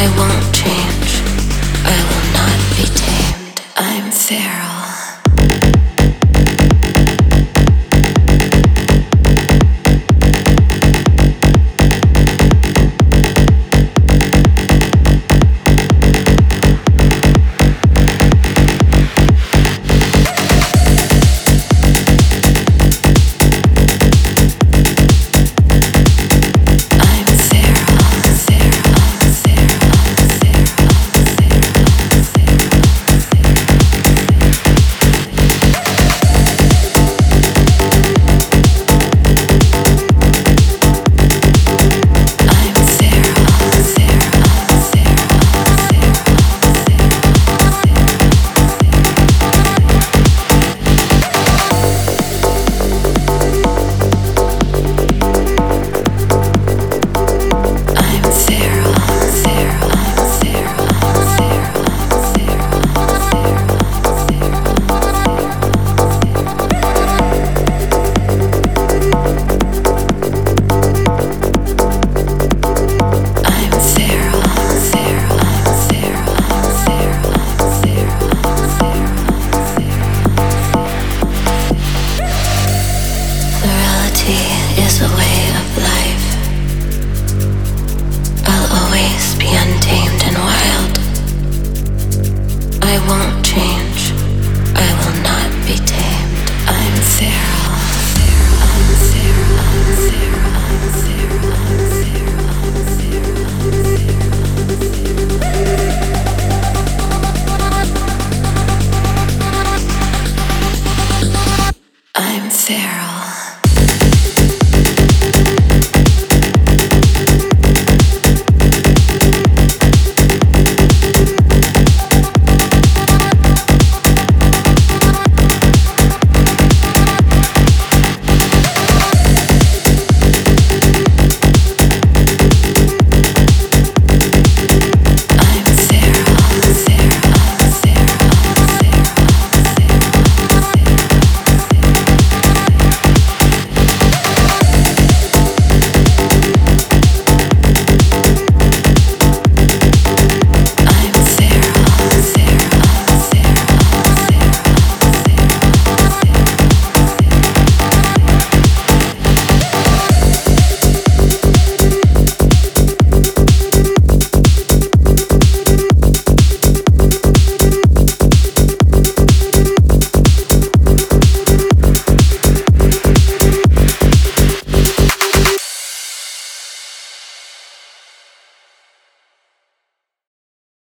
I won't change. I will not be tamed. I'm feral.